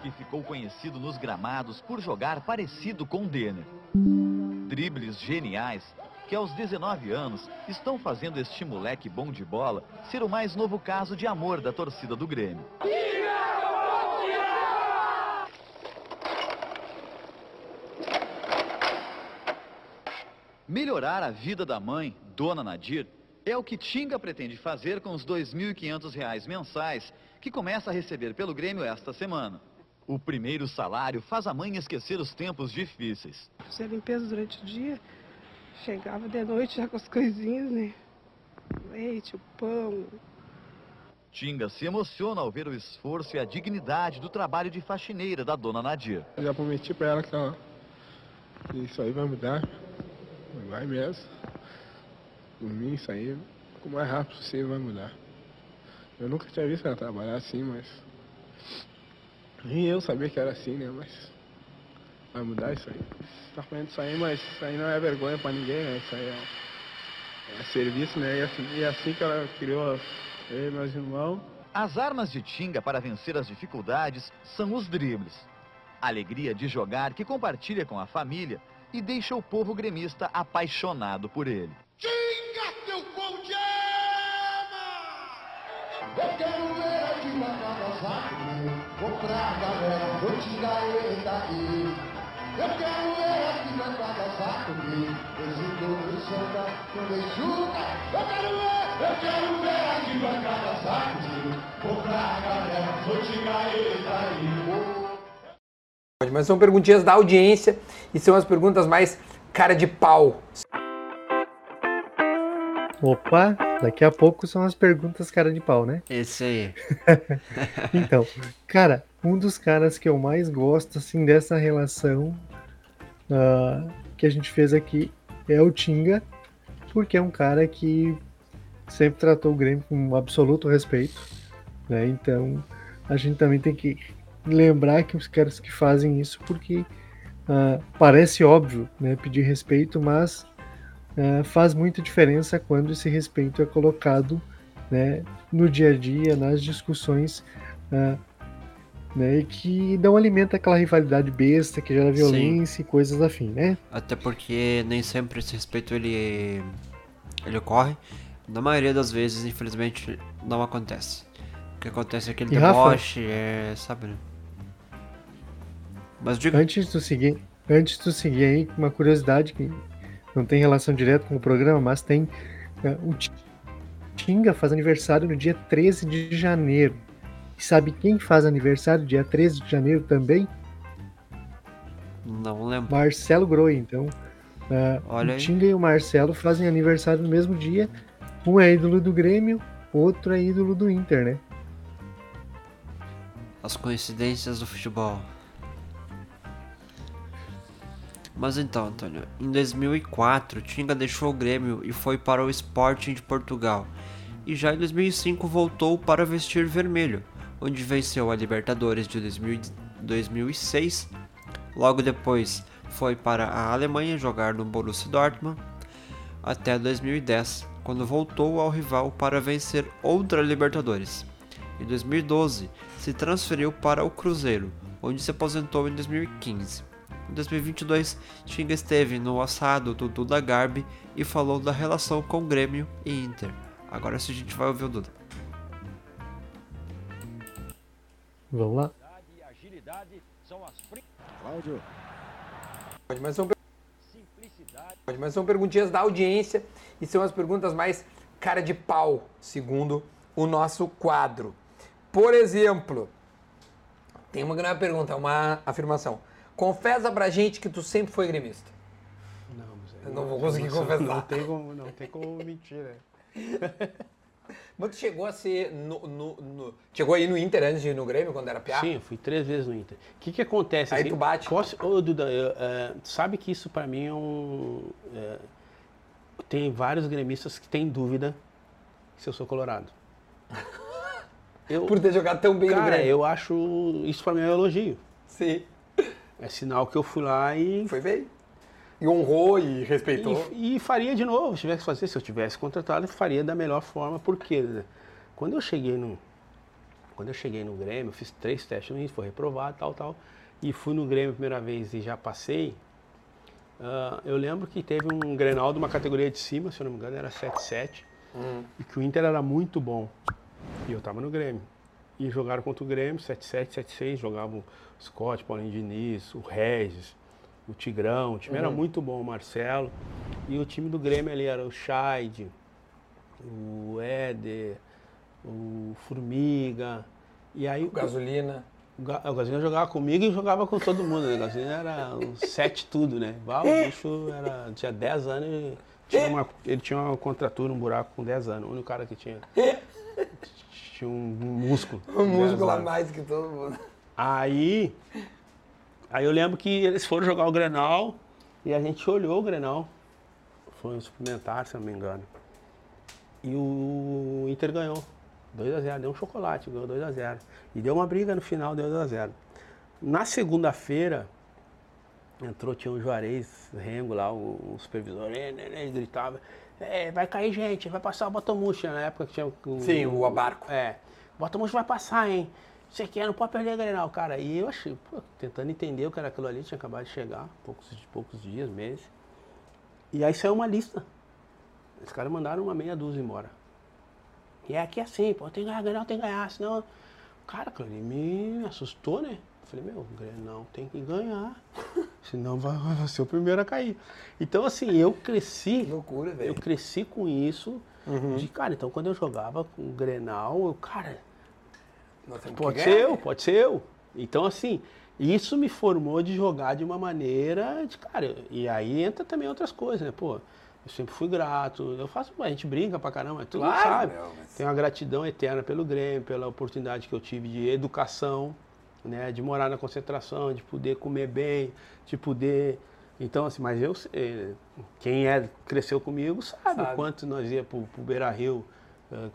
que ficou conhecido nos gramados por jogar parecido com Denner. Dribles geniais que aos 19 anos estão fazendo este moleque bom de bola ser o mais novo caso de amor da torcida do Grêmio. Melhorar a vida da mãe, Dona Nadir, é o que Tinga pretende fazer com os R$ 2.500 mensais que começa a receber pelo Grêmio esta semana. O primeiro salário faz a mãe esquecer os tempos difíceis. Fazia limpeza durante o dia, chegava de noite já com as coisinhas, né? Leite, o pão. Tinga se emociona ao ver o esforço e a dignidade do trabalho de faxineira da Dona Nadir. Eu já prometi pra ela que, ó, que isso aí vai mudar. Vai mesmo. Por mim, isso aí, o mais rápido possível vai mudar. Eu nunca tinha visto ela trabalhar assim, mas. Nem eu sabia que era assim, né? Mas. Vai mudar isso aí. Tá falando isso aí, mas isso aí não é vergonha pra ninguém, né? Isso aí é, é serviço, né? E assim, e assim que ela criou eu e meus irmãos. As armas de Tinga para vencer as dificuldades são os dribles. Alegria de jogar que compartilha com a família e deixa o povo gremista apaixonado por ele. Tinga, teu gol de Eu quero ver aqui na casa Vou pra galera, vou tingar ele daí. Eu quero ver aqui na casa comigo. Dono samba, não enxuga. Eu quero ver, eu quero ver aqui na casa comigo. Pra galera, vou tingar ele daí. Mas são perguntinhas da audiência e são as perguntas mais cara de pau. Opa, daqui a pouco são as perguntas cara de pau, né? Esse aí. então, cara, um dos caras que eu mais gosto, assim, dessa relação uh, que a gente fez aqui é o Tinga, porque é um cara que sempre tratou o Grêmio com absoluto respeito, né? Então, a gente também tem que lembrar que os caras que fazem isso, porque uh, parece óbvio, né? Pedir respeito, mas uh, faz muita diferença quando esse respeito é colocado né, no dia a dia, nas discussões, uh, né, e que não alimenta aquela rivalidade besta que gera violência Sim. e coisas afim, né? Até porque nem sempre esse respeito ele, ele ocorre. Na maioria das vezes, infelizmente, não acontece. O que acontece é aquele E, deboche, é, sabe, né? Mas diga. Antes de tu seguir, antes de seguir aí, uma curiosidade que não tem relação direta com o programa, mas tem é, o Ti- Tinga faz aniversário no dia 13 de janeiro. E sabe quem faz aniversário dia 13 de janeiro também? Não lembro. Marcelo Groi. Então, é, Olha o aí. Tinga e o Marcelo fazem aniversário no mesmo dia. Um é ídolo do Grêmio, outro é ídolo do Inter, né? As coincidências do futebol. Mas então, Antônio, em 2004, Tinga deixou o Grêmio e foi para o Sporting de Portugal. E já em 2005 voltou para vestir vermelho, onde venceu a Libertadores de 2000 2006. Logo depois foi para a Alemanha jogar no Borussia Dortmund até 2010, quando voltou ao rival para vencer outra Libertadores. Em 2012, se transferiu para o Cruzeiro, onde se aposentou em 2015. Em 2022, Tinga esteve no assado do Duda Garbi e falou da relação com Grêmio e Inter. Agora sim a gente vai ouvir o Duda. Vamos lá. Cláudio. Mas são, mas são perguntinhas da audiência e são as perguntas mais cara de pau, segundo o nosso quadro. Por exemplo, tem uma grande pergunta, uma afirmação. Confessa pra gente que tu sempre foi gremista. Não, mas Eu não vou conseguir confessar. Não tem como, não tem como mentir, né? Mas tu chegou a ser no, no- no- Chegou aí no Inter antes de ir no Grêmio, quando era piá? Sim, eu fui três vezes no Inter. O que, que acontece? Aí assim, tu bate. Posso, ô, Duda, eu, é, tu sabe que isso pra mim é um. é, tem vários gremistas que têm dúvida se eu sou colorado. Eu, Por ter jogado tão bem no cara, Grêmio. eu acho isso pra mim é um elogio. Sim. É sinal que eu fui lá e. Foi bem. E honrou e respeitou. E, e faria de novo, se tivesse que fazer, se eu tivesse contratado, eu faria da melhor forma, porque né, quando eu cheguei no. Quando eu cheguei no Grêmio, eu fiz três testes no início, foi reprovado, tal, tal. E fui no Grêmio a primeira vez e já passei. ah, eu lembro que teve um Grenal de uma categoria de cima, se eu não me engano, era 7-7. Hum. E que o Inter era muito bom. E eu tava no Grêmio. E jogaram contra o Grêmio, 7-7, 7-6, jogavam o Scott, Paulinho Diniz, o Regis, o Tigrão, o time era Uhum. muito bom, o Marcelo. E o time do Grêmio ali era o Scheid, o Éder, o Formiga. E aí O Gasolina. O, Ga- o Gasolina jogava comigo e jogava com todo mundo, né? O Gasolina era um sete tudo, né? O bicho era, tinha 10 anos e tinha uma, ele tinha uma contratura, um buraco com 10 anos. O único cara que tinha. Tinha um, músculo. Um com 10 músculo a mais que todo mundo. Aí, aí eu lembro que eles foram jogar o Grenal e a gente olhou o Grenal. Foi um suplementar, se não me engano. E o Inter ganhou. 2x0, deu um chocolate, ganhou 2x0. E deu uma briga no final, deu 2x0. Na segunda-feira, entrou, tinha o Juarez Rengo lá, o, o supervisor, ele, ele- ele gritava, "É, vai cair gente, vai passar o Botomuxa, na época que tinha o... Sim, o Abarco. É, o Botomuxa vai passar, hein? Você quer, não pode perder a Grenal, cara. E eu achei, pô, tentando entender o que era aquilo ali, tinha acabado de chegar, poucos, poucos dias, meses. E aí saiu uma lista. Os caras mandaram uma meia dúzia embora. E é aqui assim, pô, tem que ganhar, Grenal tem que ganhar, senão... Cara, aquilo ali me assustou, né? Eu falei, meu, o Grenal tem que ganhar, senão vai, vai ser o primeiro a cair. Então, assim, eu cresci... loucura, velho. Eu cresci com isso, Uhum. de, cara, então quando eu jogava com o Grenal, eu, cara, que Pode ser eu, né? pode ser eu. Então, assim, isso me formou de jogar de uma maneira de, cara, e aí entra também outras coisas, né? Pô, eu sempre fui grato, eu faço, a gente brinca pra caramba, mundo Claro, sabe. meu, mas- Tenho uma gratidão eterna pelo Grêmio, pela oportunidade que eu tive de educação, né? De morar na concentração, de poder comer bem, de poder. Então, assim, mas eu, quem é, cresceu comigo sabe, Sabe. o quanto nós ia pro, pro Beira Rio,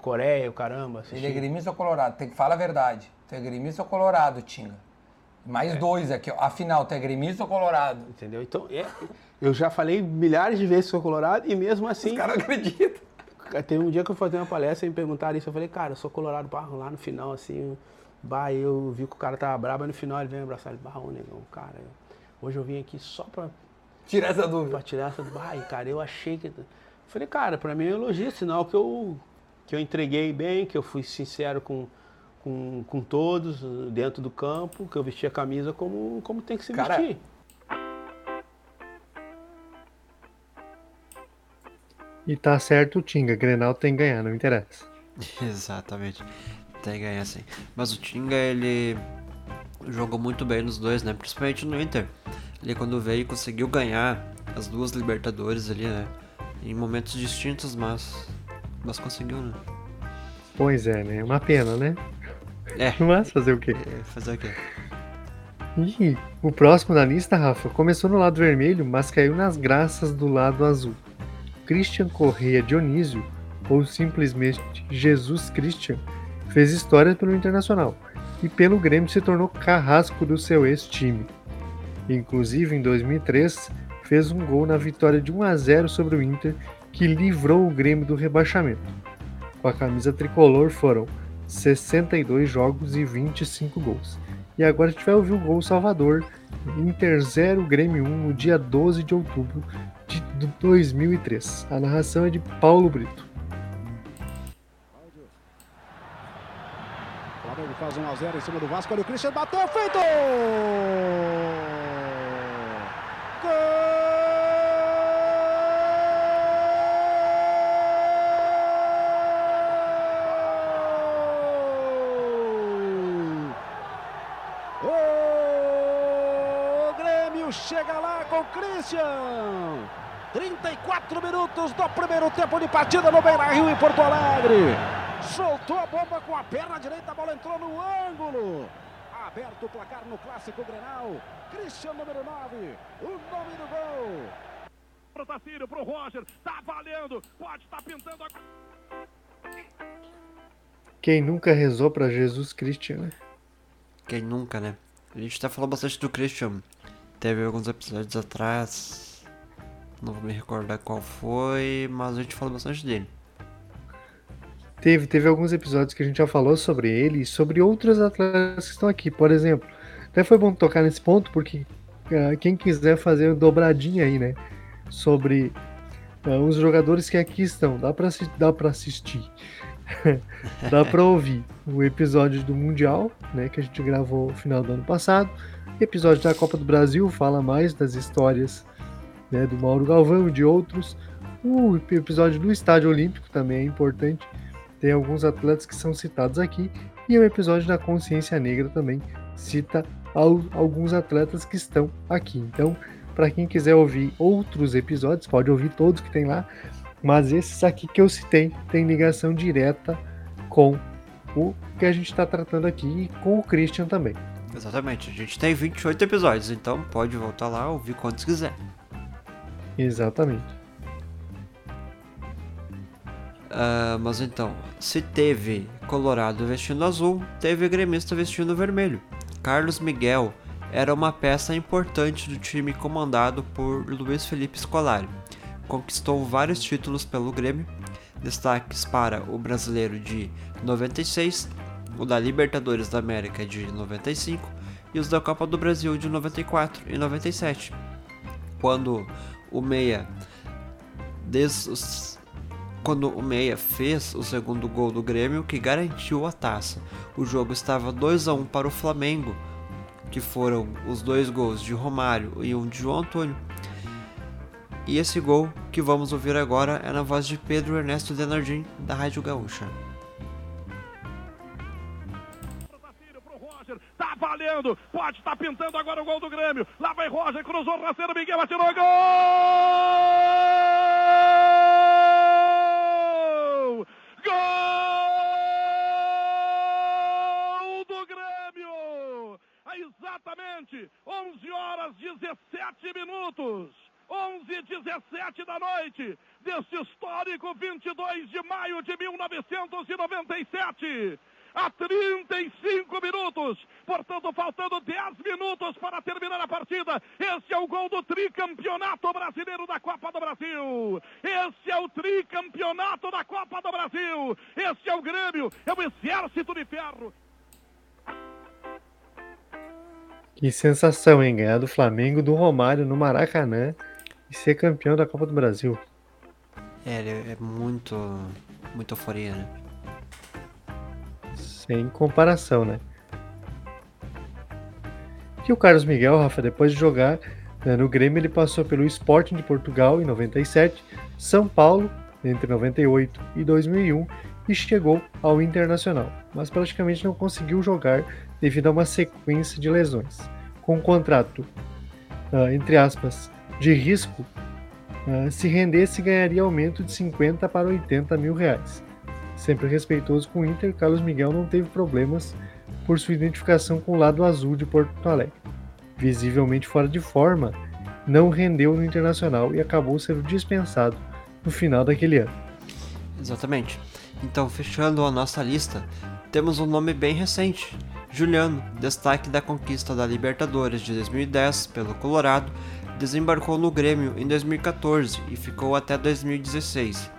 Coreia, o caramba. Ele é assistir. gremista ou colorado? Tem que falar a verdade. Tu é gremista ou colorado, Tinga? Mais dois aqui. Afinal, tu é gremista ou colorado? Entendeu? Então, é, eu já falei milhares de vezes que sou colorado e mesmo assim. Os caras acreditam. Teve um dia que eu fazer uma palestra e me perguntaram isso. Eu falei, cara, eu sou colorado, lá no final, assim. Bah, eu vi que o cara tava brabo, aí no final ele veio me abraçar. Ele, barro, negão, cara. eu- hoje eu vim aqui só pra. Tirar essa dúvida. Pra tirar essa dúvida. Ai, cara, eu achei que. Falei, cara, pra mim é um elogio, sinal que eu, que eu entreguei bem, que eu fui sincero com. Com, com todos dentro do campo, que eu vesti a camisa como, como tem que se Cara, vestir. E tá certo o Tinga, Grenal tem que ganhar, não interessa. Exatamente. Ganhar sim. Mas o Tinga, ele jogou muito bem nos dois, né? Principalmente no Inter. Ele quando veio conseguiu ganhar as duas Libertadores ali, né? Em momentos distintos, mas. Mas conseguiu, né? Pois é, né? Uma pena, né? É. Mas fazer o quê? É, fazer o quê? O próximo da lista, Rafa, começou no lado vermelho, mas caiu nas graças do lado azul. Christian Correia Dionísio, ou simplesmente Jesus Christian, fez história pelo Internacional e pelo Grêmio se tornou carrasco do seu ex-time. Inclusive, em 2003, fez um gol na vitória de 1 a 0 sobre o Inter, que livrou o Grêmio do rebaixamento. Com a camisa tricolor foram 62 jogos e 25 gols. E agora a gente vai ouvir o gol Salvador, Inter 0, Grêmio 1, no dia 12 de outubro de 2003. A narração é de Paulo Brito. O Flamengo faz 1x0 em cima do Vasco. Olha o Christian, bateu, feito! O Grêmio chega lá com o Christian. 34 minutos do primeiro tempo de partida no Beira Rio em Porto Alegre. Soltou a bomba com a perna direita, a bola entrou no ângulo. Aberto o placar no clássico Grenal. Christian número 9, o nome do gol. Pro Tacílio, pro Roger, tá valendo, pode estar pintando agora. Quem nunca rezou pra Jesus Christian, né? Quem nunca, né? A gente até falou bastante do Christian. Teve alguns episódios atrás. Não vou me recordar qual foi, mas a gente falou bastante dele. Teve, teve alguns episódios que a gente já falou sobre ele e sobre outros atletas que estão aqui. Por exemplo, até foi bom tocar nesse ponto, porque uh, quem quiser fazer dobradinha aí, né? Sobre uh, os jogadores que aqui estão, dá pra, dá pra assistir. dá pra ouvir o episódio do Mundial, né? Que a gente gravou no final do ano passado. Episódio da Copa do Brasil fala mais das histórias né, do Mauro Galvão e de outros. O episódio do Estádio Olímpico também é importante tem alguns atletas que são citados aqui, e o episódio da Consciência Negra também cita alguns atletas que estão aqui. Então, para quem quiser ouvir outros episódios, pode ouvir todos que tem lá, mas esses aqui que eu citei tem ligação direta com o que a gente está tratando aqui e com o Christian também. Exatamente, a gente tem 28 episódios, então pode voltar lá ouvir quantos quiser. Exatamente. Uh, mas então, se teve Colorado vestindo azul, teve gremista vestindo vermelho. Carlos Miguel era uma peça importante do time comandado por Luiz Felipe Scolari. Conquistou vários títulos pelo Grêmio, destaques para o brasileiro de 96, o da Libertadores da América de 95 e os da Copa do Brasil de 94 e 97. Quando o meia des quando o Meia fez o segundo gol do Grêmio que garantiu a taça. O jogo estava 2 a 1 para o Flamengo, que foram os dois gols de Romário e um de João Antônio. E esse gol que vamos ouvir agora é na voz de Pedro Ernesto Denardim, da Rádio Gaúcha. Tá valendo, pode estar tá pintando agora o gol do Grêmio. Lá vai Roger, cruzou o rasteiro, Miguel atirou! Gol 17 da noite deste histórico 22 de maio de 1997 a 35 minutos. Portanto, faltando 10 minutos para terminar a partida. Esse é o gol do tricampeonato brasileiro da Copa do Brasil. Esse é o tricampeonato da Copa do Brasil. Esse é o Grêmio, é o Exército de Ferro. Que sensação, hein? Ganhar do Flamengo, do Romário no Maracanã e ser campeão da Copa do Brasil. É, é muito, muito euforia, né? sem comparação, né? Que o Carlos Miguel, Rafa, depois de jogar né, no Grêmio, ele passou pelo Sporting de Portugal em 97, São Paulo entre 98 e 2001 e chegou ao Internacional, mas praticamente não conseguiu jogar devido a uma sequência de lesões. Com um contrato, uh, entre aspas, de risco, uh, se rendesse ganharia aumento de 50 para 80 mil reais. Sempre respeitoso com o Inter, Carlos Miguel não teve problemas por sua identificação com o lado azul de Porto Alegre. Visivelmente fora de forma, não rendeu no Internacional e acabou sendo dispensado no final daquele ano. Exatamente. Então, fechando a nossa lista, temos um nome bem recente: Juliano, destaque da conquista da Libertadores de 2010 pelo Colorado, desembarcou no Grêmio em 2014 e ficou até 2016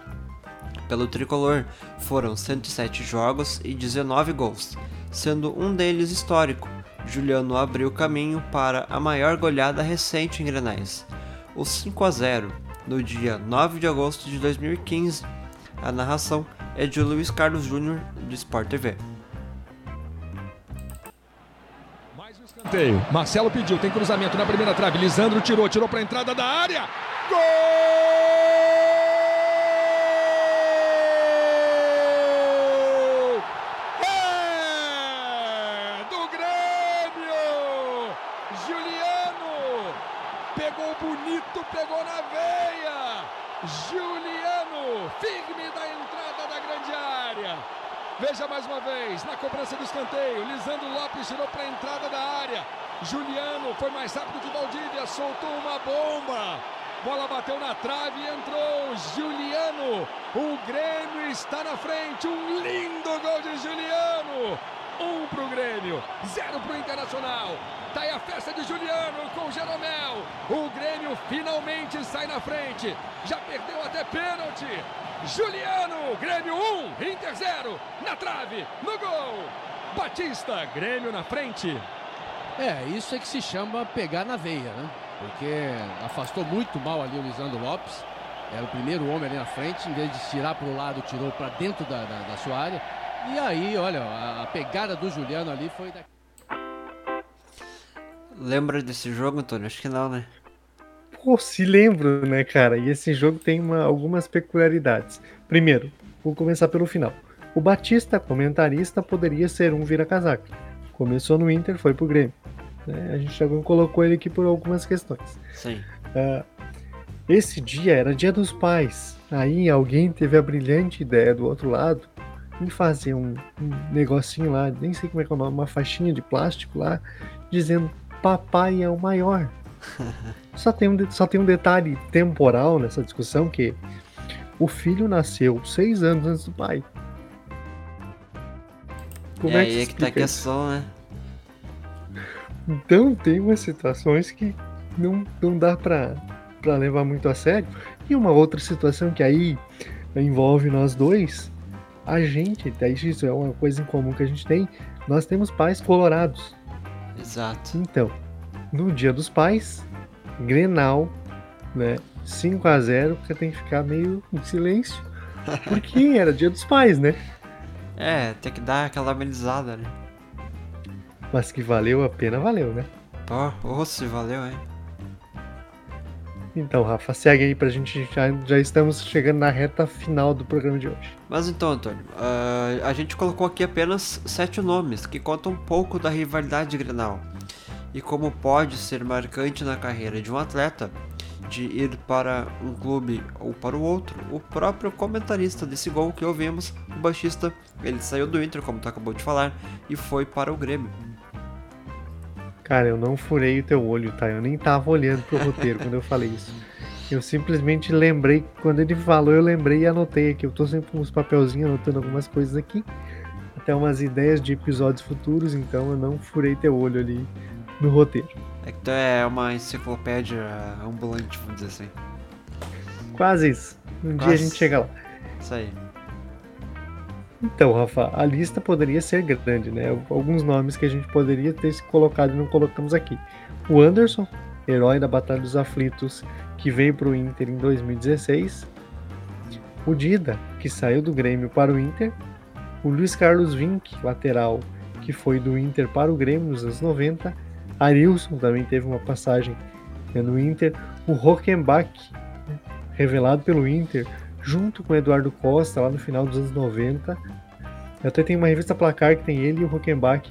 pelo tricolor foram 107 jogos e 19 gols, sendo um deles histórico. Juliano abriu caminho para a maior goleada recente em Grenais, o 5 a 0, no dia 9 de agosto de 2015. A narração é de Luiz Carlos Júnior, do Sport TV. Marcelo pediu, tem cruzamento na primeira trave. Lisandro tirou, tirou para entrada da área. Gol! Veja mais uma vez, na cobrança do escanteio, Lisandro Lopes tirou para entrada da área. Juliano foi mais rápido que Valdívia, soltou uma bomba. Bola bateu na trave e entrou Juliano. O Grêmio está na frente. Um lindo gol de Juliano. Um pro Grêmio, zero pro Internacional. Tá aí a festa de Juliano com Jeromel. O Grêmio finalmente sai na frente. Já perdeu até pênalti. Juliano, Grêmio 1, Inter 0. Na trave, no gol. Batista, Grêmio na frente. É, isso é que se chama pegar na veia, né? Porque afastou muito mal ali o Lisandro Lopes. Era o primeiro homem ali na frente, em vez de tirar para o lado, tirou para dentro da, da, da, sua área. E aí, olha, a, a pegada do Juliano ali foi da... Lembra desse jogo, Antônio? Acho que não, né? Pô, se lembro, né, cara? E esse jogo tem uma, algumas peculiaridades. Primeiro, vou começar pelo final. O Batista, comentarista, poderia ser um vira-casaca. Começou no Inter, foi pro Grêmio. Né? A gente já colocou ele aqui por algumas questões. Sim. Uh, esse dia era dia dos pais. Aí alguém teve a brilhante ideia do outro lado em fazer um, um negocinho lá, nem sei como é que é o nome, uma faixinha de plástico lá, dizendo papai é o maior. só, tem um, só tem um detalhe temporal nessa discussão que o filho nasceu seis anos antes do pai. Como é, é aí é que tá a questão, né? Então tem umas situações que não, não dá pra, pra levar muito a sério. E uma outra situação que aí envolve nós dois, a gente, isso é uma coisa em comum que a gente tem, nós temos pais colorados. Exato. Então, no dia dos pais, Grenal, né? 5 a 0 você tem que ficar meio em silêncio. Porque era dia dos pais, né? É, tem que dar aquela amenizada, né? Mas que valeu a pena, valeu, né? Ó, oh, se valeu, hein? Então, Rafa, segue aí pra gente. Já, já estamos chegando na reta final do programa de hoje. Mas então, Antônio, uh, a gente colocou aqui apenas sete nomes que contam um pouco da rivalidade Grenal e como pode ser marcante na carreira de um atleta de ir para um clube ou para o outro. O próprio comentarista desse gol que ouvimos, o baixista, ele saiu do Inter, como tu acabou de falar, e foi para o Grêmio. Cara, eu não furei o teu olho, tá? Eu nem tava olhando pro roteiro quando eu falei isso. Eu simplesmente lembrei, quando ele falou, eu lembrei e anotei aqui. Eu tô sempre com uns papelzinhos anotando algumas coisas aqui. Até umas ideias de episódios futuros, então eu não furei teu olho ali no roteiro. É que tu é uma enciclopédia ambulante, vamos dizer assim. Quase isso. Um Quase. dia a gente chega lá. Isso aí. Então, Rafa, a lista poderia ser grande, né? Alguns nomes que a gente poderia ter colocado e não colocamos aqui. O Anderson, herói da Batalha dos Aflitos, que veio para o Inter em 2016. O Dida, que saiu do Grêmio para o Inter. O Luiz Carlos Vinck, lateral, que foi do Inter para o Grêmio nos anos 90. Arilson também teve uma passagem né, no Inter. O Rockenbach, revelado pelo Inter, junto com o Eduardo Costa, lá no final dos anos 90. Eu até tenho uma revista Placar que tem ele e o Huckenbach,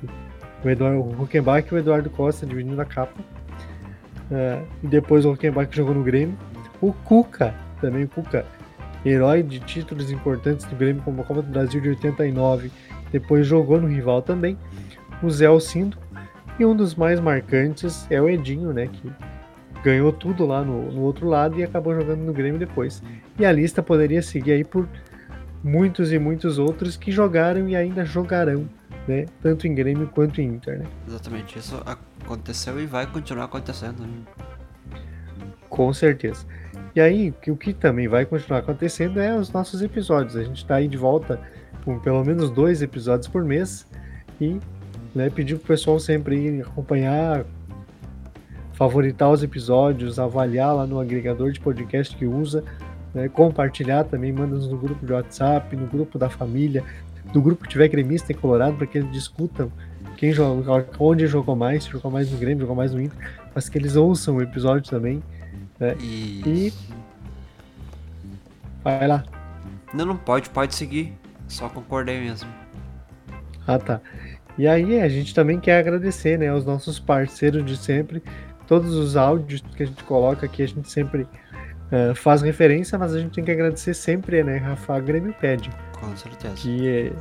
o, Eduardo, o Huckenbach e o Eduardo Costa dividindo a capa. Uh, e depois o Huckenbach jogou no Grêmio. O Cuca, também o Cuca, herói de títulos importantes do Grêmio, como a Copa do Brasil de 89, depois jogou no rival também. O Zé Alcindo. E um dos mais marcantes é o Edinho, né, que ganhou tudo lá no, no outro lado e acabou jogando no Grêmio depois. E a lista poderia seguir aí por muitos e muitos outros que jogaram e ainda jogarão, né? Tanto em Grêmio quanto em Inter, né? Exatamente, isso aconteceu e vai continuar acontecendo. Né? Com certeza. E aí, o que também vai continuar acontecendo é os nossos episódios. A gente está aí de volta com pelo menos dois episódios por mês e né, pedir pro pessoal sempre acompanhar, favoritar os episódios, avaliar lá no agregador de podcast que usa, né, compartilhar também, manda no grupo de WhatsApp, no grupo da família, do grupo que tiver gremista e colorado, para que eles discutam quem joga, onde jogou mais, se jogou mais no Grêmio, jogou mais no Inter, mas que eles ouçam o episódio também. Né, e. Vai lá. Não, não pode, pode seguir. Só concordei mesmo. Ah, tá. E aí a gente também quer agradecer, né, aos nossos parceiros de sempre, todos os áudios que a gente coloca aqui, a gente sempre uh, faz referência, mas a gente tem que agradecer sempre, né, Rafa, a Grêmio Pede. Com certeza. Que é,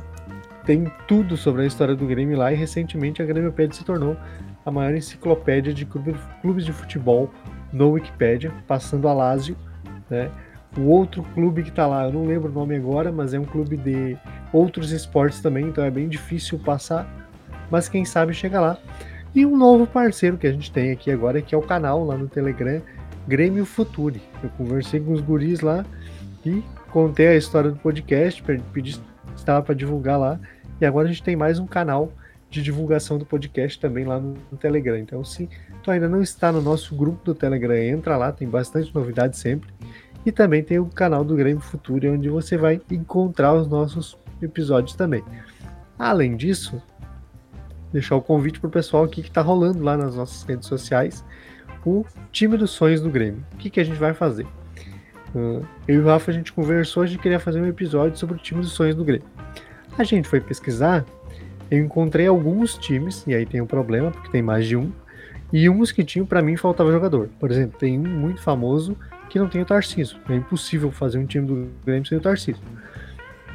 tem tudo sobre a história do Grêmio lá e recentemente a Grêmio Pede se tornou a maior enciclopédia de clubes de futebol no Wikipedia, passando a Lazio, né? O outro clube que está lá, eu não lembro o nome agora, mas é um clube de outros esportes também, então é bem difícil passar, mas quem sabe chega lá. E um novo parceiro que a gente tem aqui agora, que é o canal lá no Telegram, Grêmio Futuri. Eu conversei com os guris lá e contei a história do podcast, pedi estava para divulgar lá, e agora a gente tem mais um canal de divulgação do podcast também lá no, no Telegram. Então, se tu ainda não está no nosso grupo do Telegram, entra lá, tem bastante novidade sempre. E também tem o canal do Grêmio Futuro, onde você vai encontrar os nossos episódios também. Além disso, deixar o convite para o pessoal aqui que está rolando lá nas nossas redes sociais, o time dos sonhos do Grêmio. O que, que a gente vai fazer? Uh, eu e o Rafa a gente conversou, a gente queria fazer um episódio sobre o time dos sonhos do Grêmio. A gente foi pesquisar, eu encontrei alguns times, e aí tem um problema, porque tem mais de um, e uns que tinham, para mim, faltava jogador. Por exemplo, tem um muito famoso que não tem o Tarcísio. É impossível fazer um time do Grêmio sem o Tarcísio.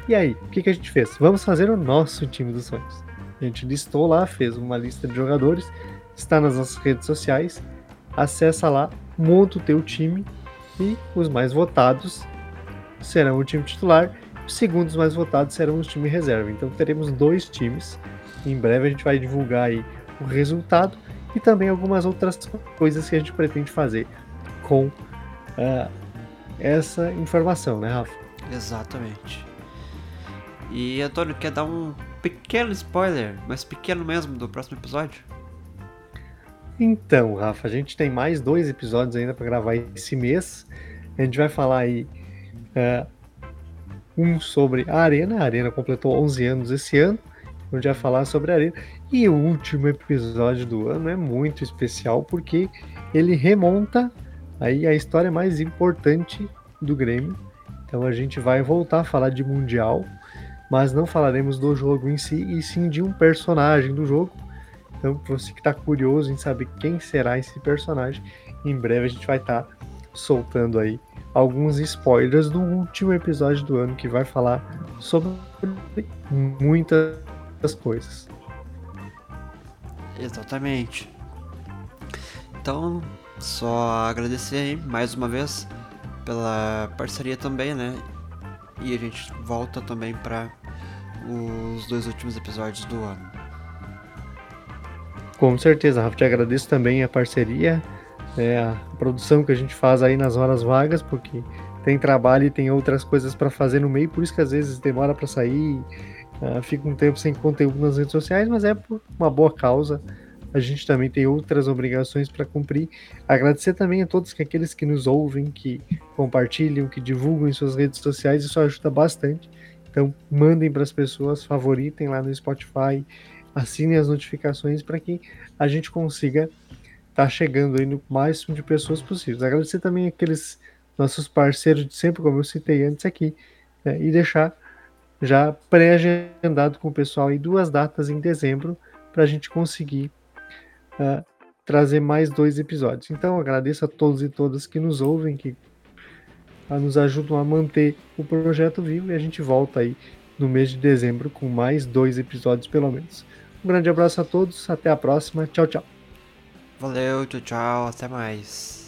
E aí, o que, que a gente fez? Vamos fazer o nosso time dos sonhos. A gente listou lá, fez uma lista de jogadores, está nas nossas redes sociais. Acessa lá, monta o teu time e os mais votados serão o time titular. Os segundos mais votados serão os times reserva. Então teremos dois times. Em breve a gente vai divulgar aí o resultado e também algumas outras coisas que a gente pretende fazer com uh, essa informação, né, Rafa? Exatamente. E Antônio, quer dar um pequeno spoiler, mas pequeno mesmo, do próximo episódio? Então, Rafa, a gente tem mais dois episódios ainda para gravar esse mês. A gente vai falar aí uh, um sobre a Arena. A Arena completou 11 anos esse ano. A gente vai falar sobre a Arena. E o último episódio do ano é muito especial porque ele remonta aí a história mais importante do Grêmio. Então a gente vai voltar a falar de Mundial, mas não falaremos do jogo em si, e sim de um personagem do jogo. Então, você que está curioso em saber quem será esse personagem, em breve a gente vai estar tá soltando aí alguns spoilers do último episódio do ano que vai falar sobre muitas coisas. Exatamente. Então, só agradecer aí mais uma vez pela parceria também, né? E a gente volta também para os dois últimos episódios do ano. Com certeza, Rafa, te agradeço também a parceria, é, a produção que a gente faz aí nas horas vagas, porque tem trabalho e tem outras coisas para fazer no meio, por isso que às vezes demora para sair, uh, fica um tempo sem conteúdo nas redes sociais, mas é por uma boa causa a gente também tem outras obrigações para cumprir. Agradecer também a todos que, aqueles que nos ouvem, que compartilham, que divulgam em suas redes sociais, isso ajuda bastante. Então, mandem para as pessoas, favoritem lá no Spotify, assinem as notificações para que a gente consiga estar tá chegando aí no máximo de pessoas possíveis. Agradecer também aqueles nossos parceiros de sempre, como eu citei antes aqui, né, e deixar já pré-agendado com o pessoal aí duas datas em dezembro para a gente conseguir uh, trazer mais dois episódios. Então agradeço a todos e todas que nos ouvem, que nos ajudam a manter o projeto vivo e a gente volta aí no mês de dezembro com mais dois episódios pelo menos. Um grande abraço a todos, até a próxima, tchau, tchau. Valeu, tchau, tchau, até mais.